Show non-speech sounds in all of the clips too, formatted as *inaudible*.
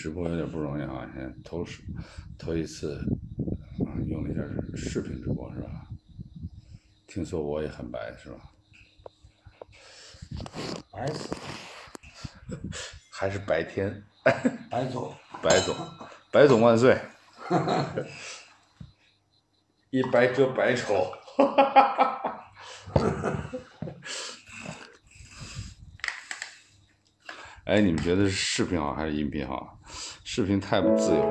直播有点不容易啊，现在头是头一次啊用了一下视频直播是吧？听说我也很白是吧？白死，*laughs* 还是白天，白总，白总，白总万岁！*laughs* 一白遮百丑。*laughs* 哎，你们觉得是视频好还是音频好？视频太不自由了。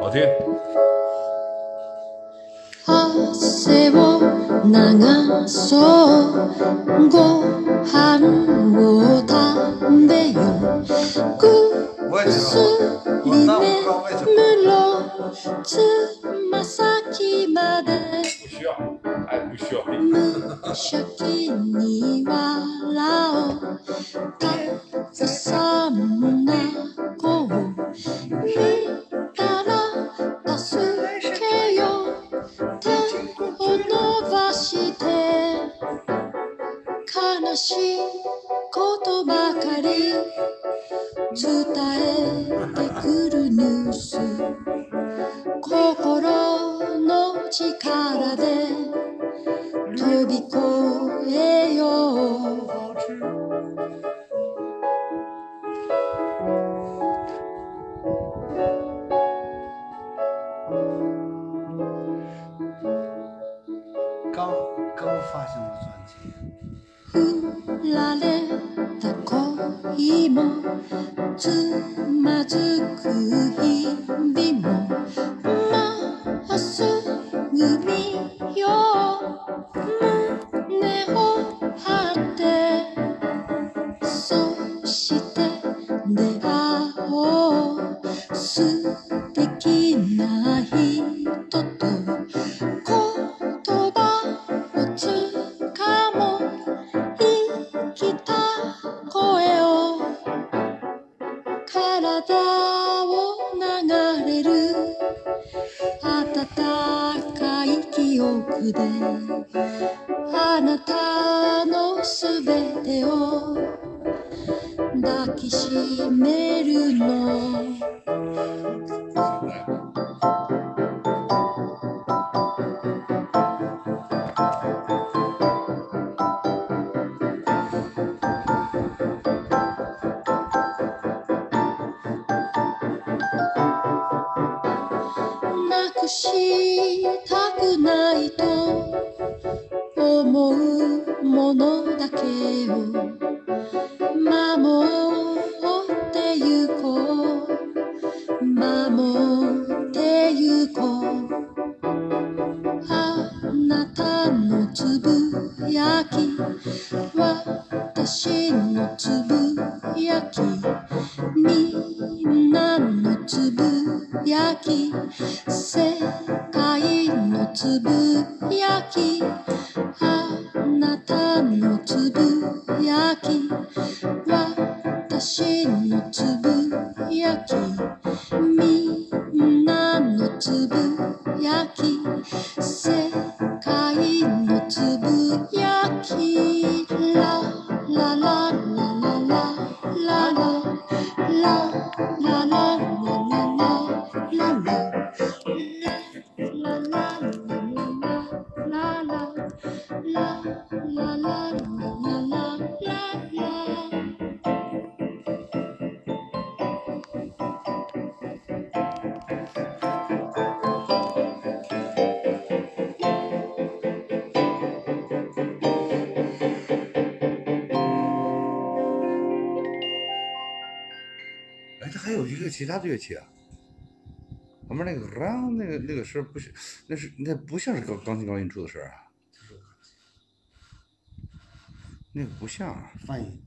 好听。汗を流そうご飯を食べよ我也ぐす知道，我り那我不知道 需要。知不其他的乐器啊。旁边那个啦那个那个声不是那是那不像是钢钢琴高音出的声啊。那个不像啊。翻译。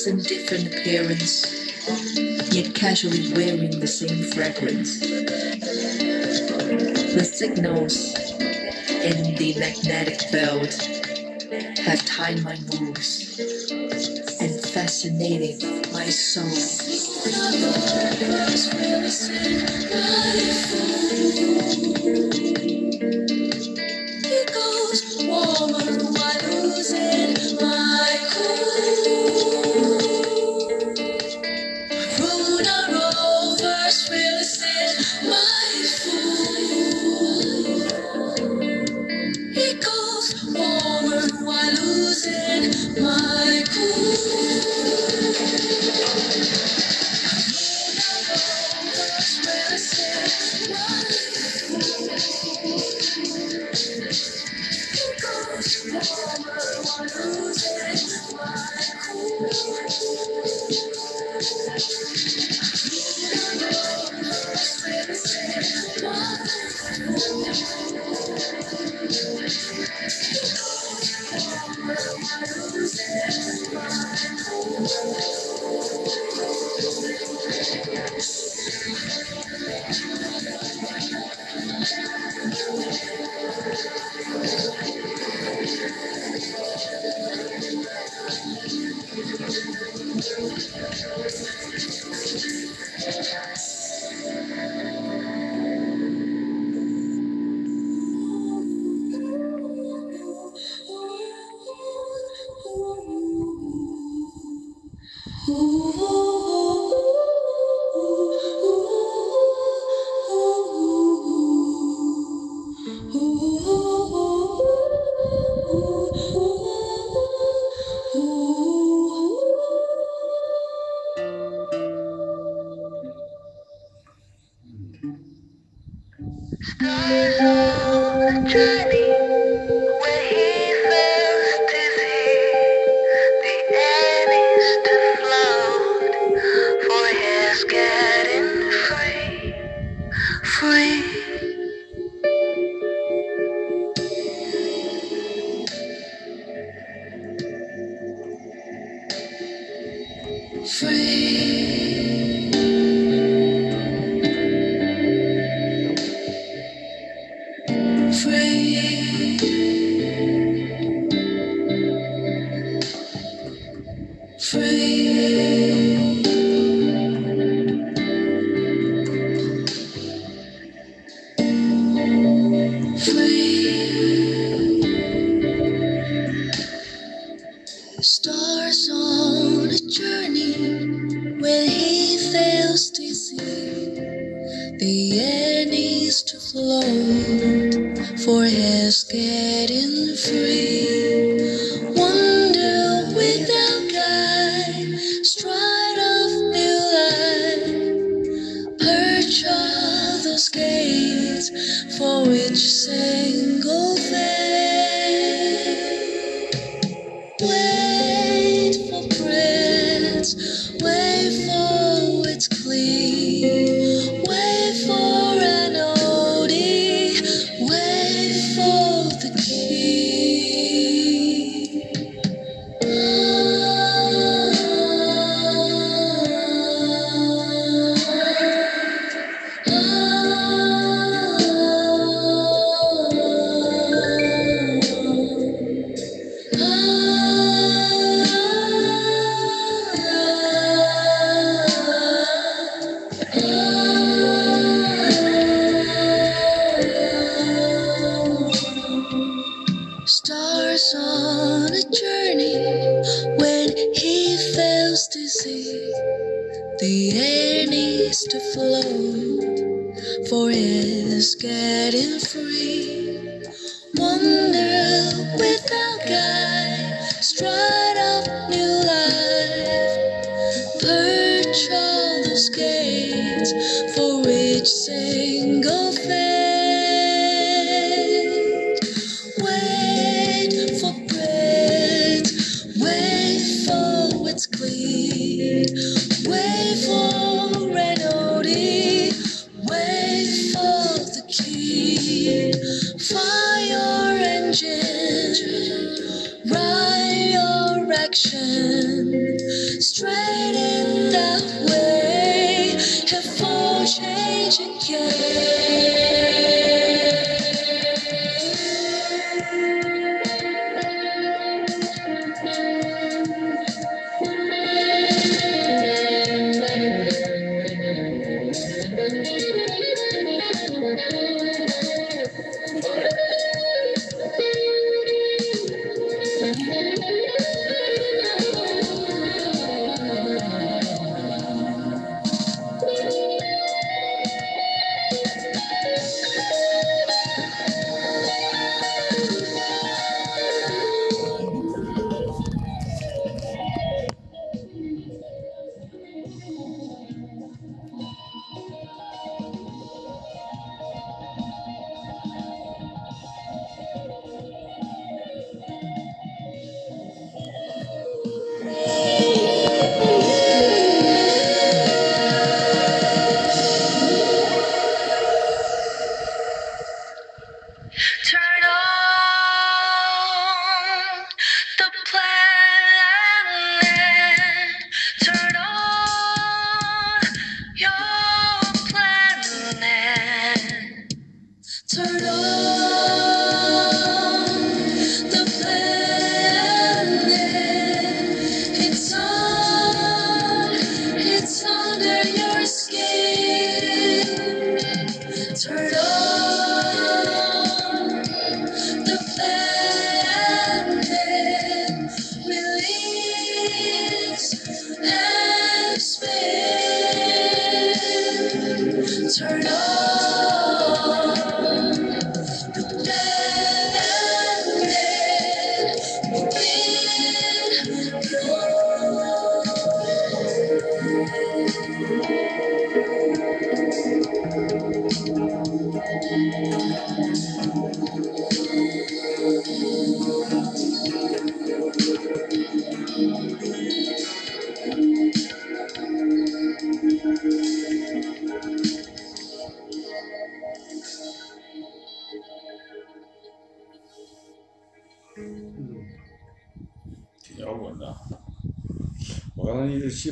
was in different appearance, yet casually wearing the same fragrance. The signals in the magnetic field have tied my moves and fascinated my soul.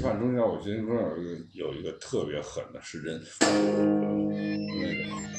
刚才一直期盼中间，我觉得中间有一个有一个特别狠的是人，那个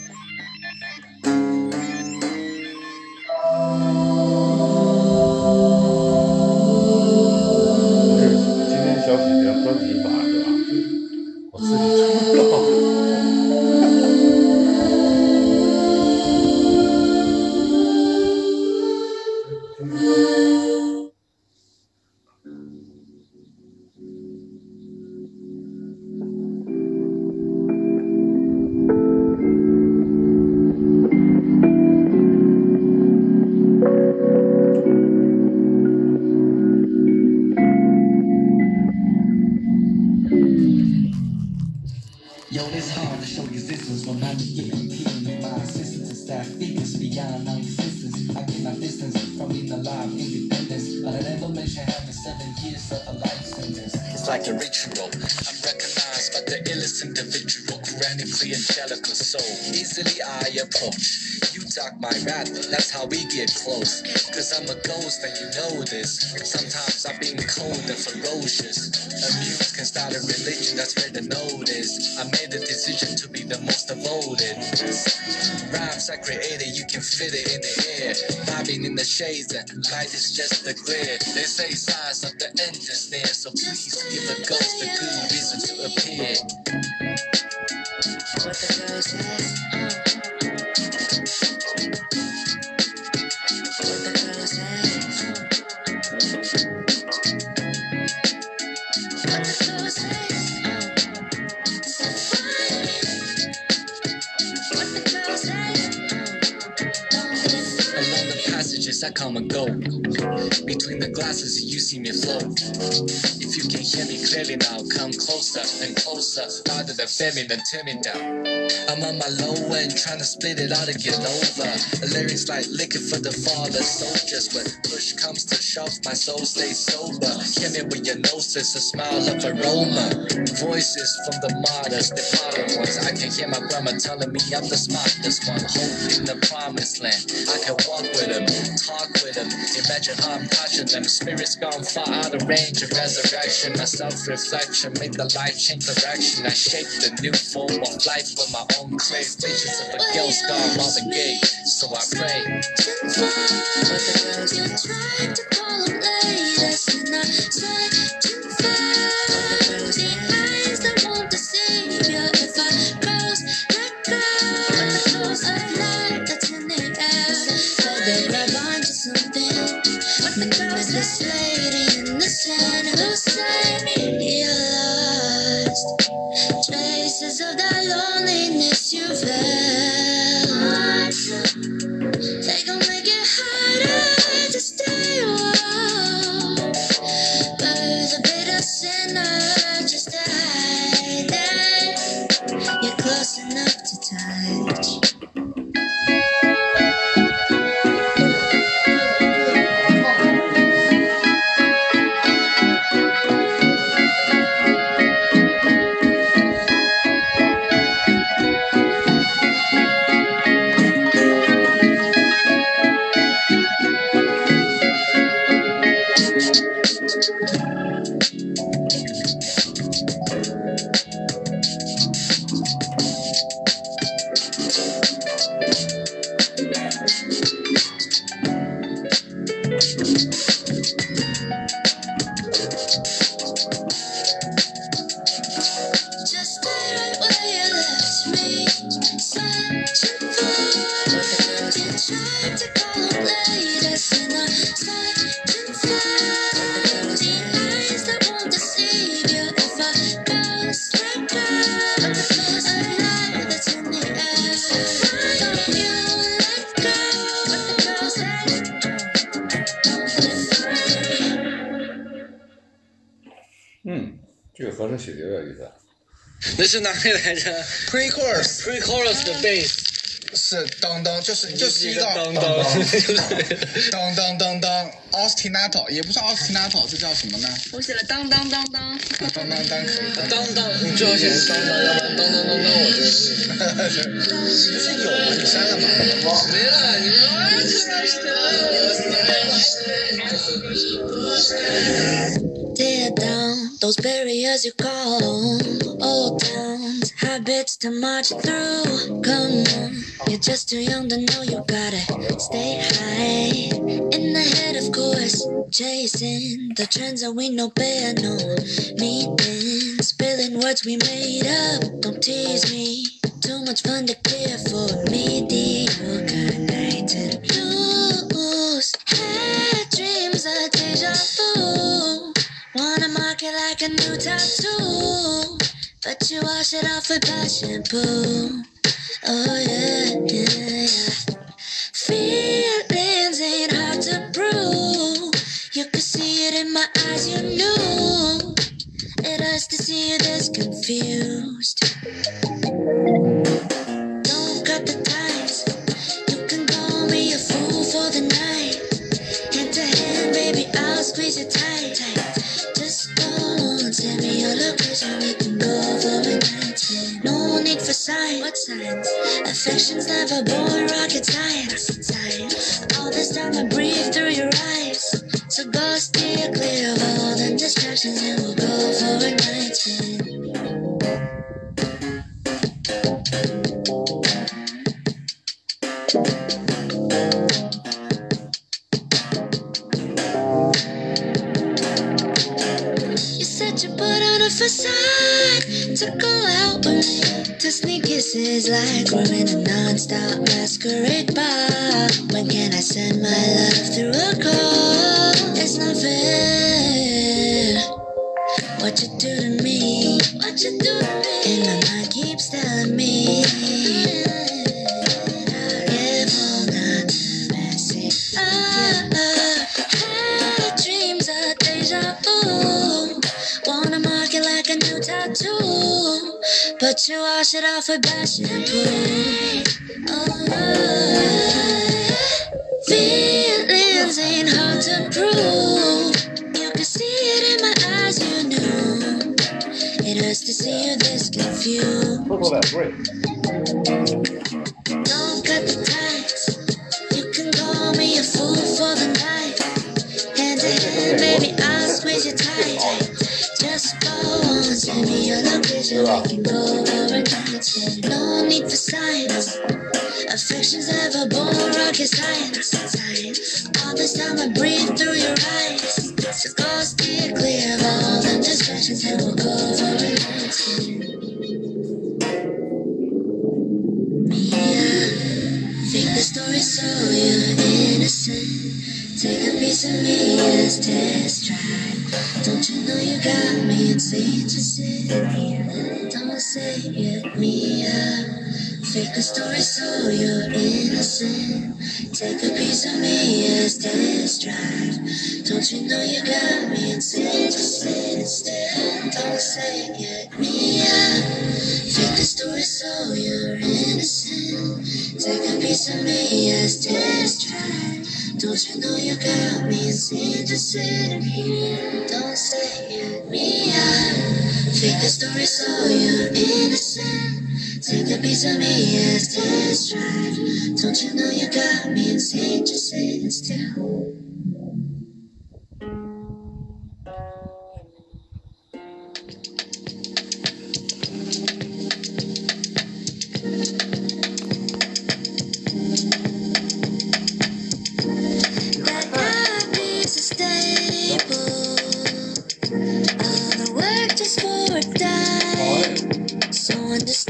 Sometimes I've been cold and ferocious. A muse can start a religion, that's where the note is. I made the decision to be the most devoted. Rhymes I created, you can fit it in the air. Vibing in the shades and light is just a glare. They say signs of the end is near, so please give a ghost a good reason to appear. What the girl I come and go. Between the glasses you see me float. You can hear me clearly now, come closer and closer. Rather than than turn me down. I'm on my low end, trying to split it out and get over. Lyrics like liquor for the father soldiers. When push comes to shove, my soul stays sober. Hear me with your noses, a smile of aroma. Voices from the martyrs, the departed ones. I can hear my grandma telling me I'm the smartest one. Hope in the promised land. I can walk with them, talk with them. Imagine how I'm touching them. Spirits gone far out of range of resurrection. Direction, a self-reflection, made the life change direction. I shaped a new form of life with my own clay, visions of a girl star on the gate. So I pray. But the girls you tried to call them latest and I tried to find the eyes that won't deceive you if I cross let go but the that's in the air so they grab onto something when there was this lady 嗯，这个合成曲有点意思啊。那是哪里来着 Pre-chorus？Pre-chorus 的 bass，是当当，就是就是一个当当，*laughs* 当当当当 ostinato，也不算 ostinato，这叫什么呢？我写了当当当当，当当当可以。当当，你最好写成当当，要不然当当当当，我觉得不是有吗？你删了吗？没了。你们啊，those barriers you call. Old towns, habits to march through. Come on, you're just too young to know you gotta stay high. In the head, of course, chasing the trends that we know better. No meeting, spilling words we made up. Don't tease me. Too much fun to care for mediocre night a new tattoo, but you wash it off with bad shampoo. Oh yeah, yeah, yeah. Feelings ain't hard to prove. You could see it in my eyes, you knew. It hurts to see you this confused. Don't cut the ties. You can call me a fool for the night. Hand to hand, baby, I'll squeeze it tight. On, location. We can go for a night. No need for signs. What signs? Affection's never born rocket. Science. Off with bad Think the story's so you're innocent. Take a piece of me, as test drive. Don't you know you got me? It's easy to see. Don't say it, me up. Fake the story so you're innocent. Take a piece of me as test drive. Don't you know you got me interested instead? Don't say get me out. Fake the story so you're innocent. Take a piece of me as test drive. Don't you know you got me interested in here? Don't say get me out. Fake the story so you're innocent. Take a piece of me as this drive. Don't you know you got me insane, just sitting still.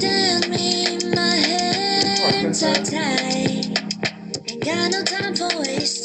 understand me. My hands are tied. Ain't got no time for waste.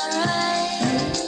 alright.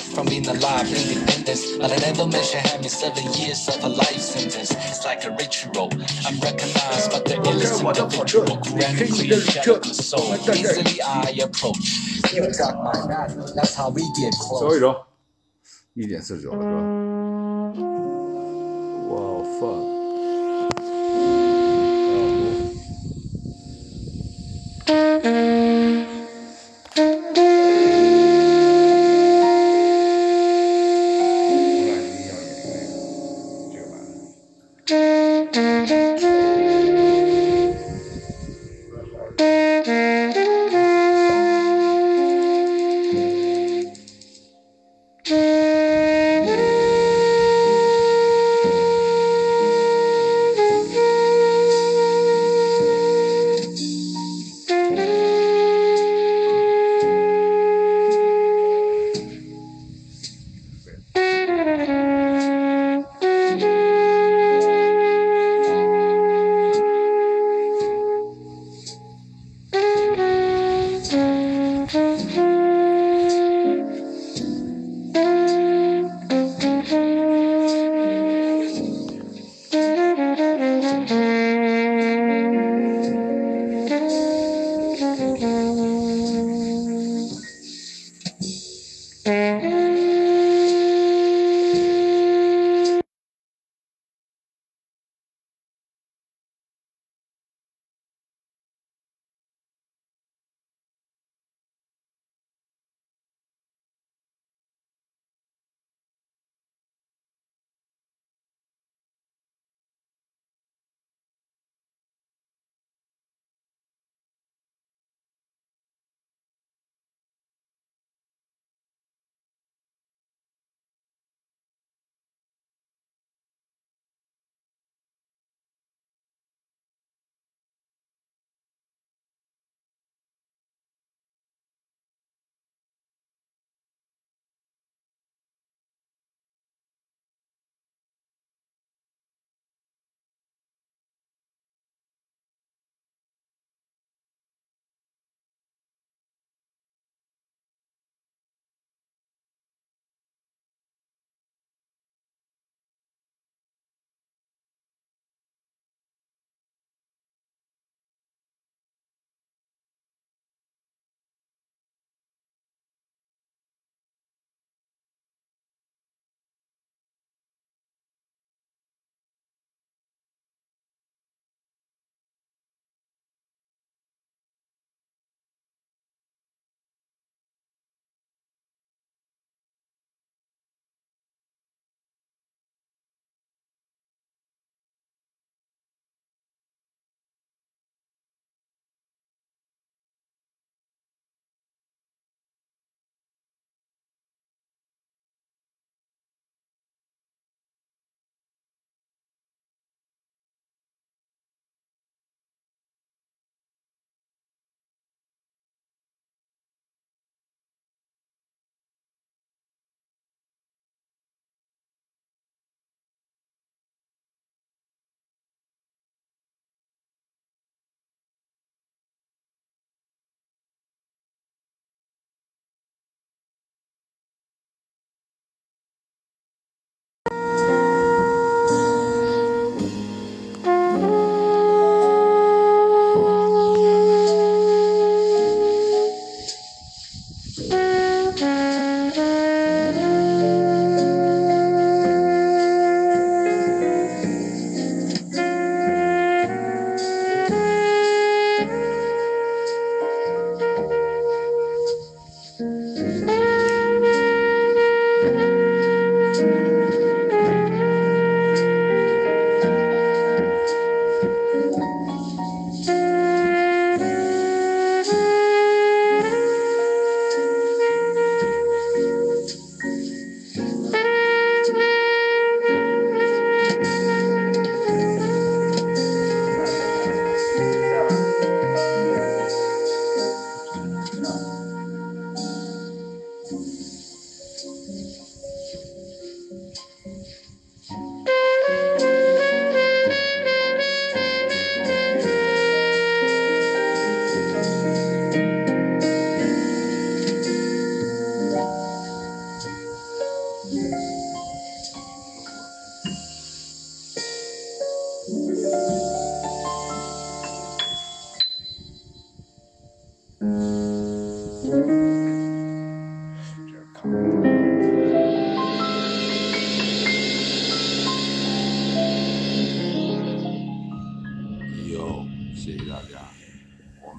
from being alive, independence. But I never mention having seven years of a life sentence. It's like a ritual. I'm recognized by the illest individual. Grand creation soul. Easily I approach. You got my back. That's how we get 最后一 close. 首，一点四十九的歌。哇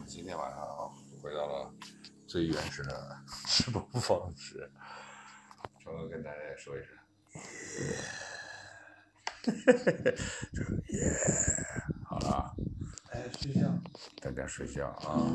今天晚上回到了最原始的直播方式。成哥跟大家说一声，这 *laughs* 个耶，好了啊，哎，睡觉。大家睡觉啊。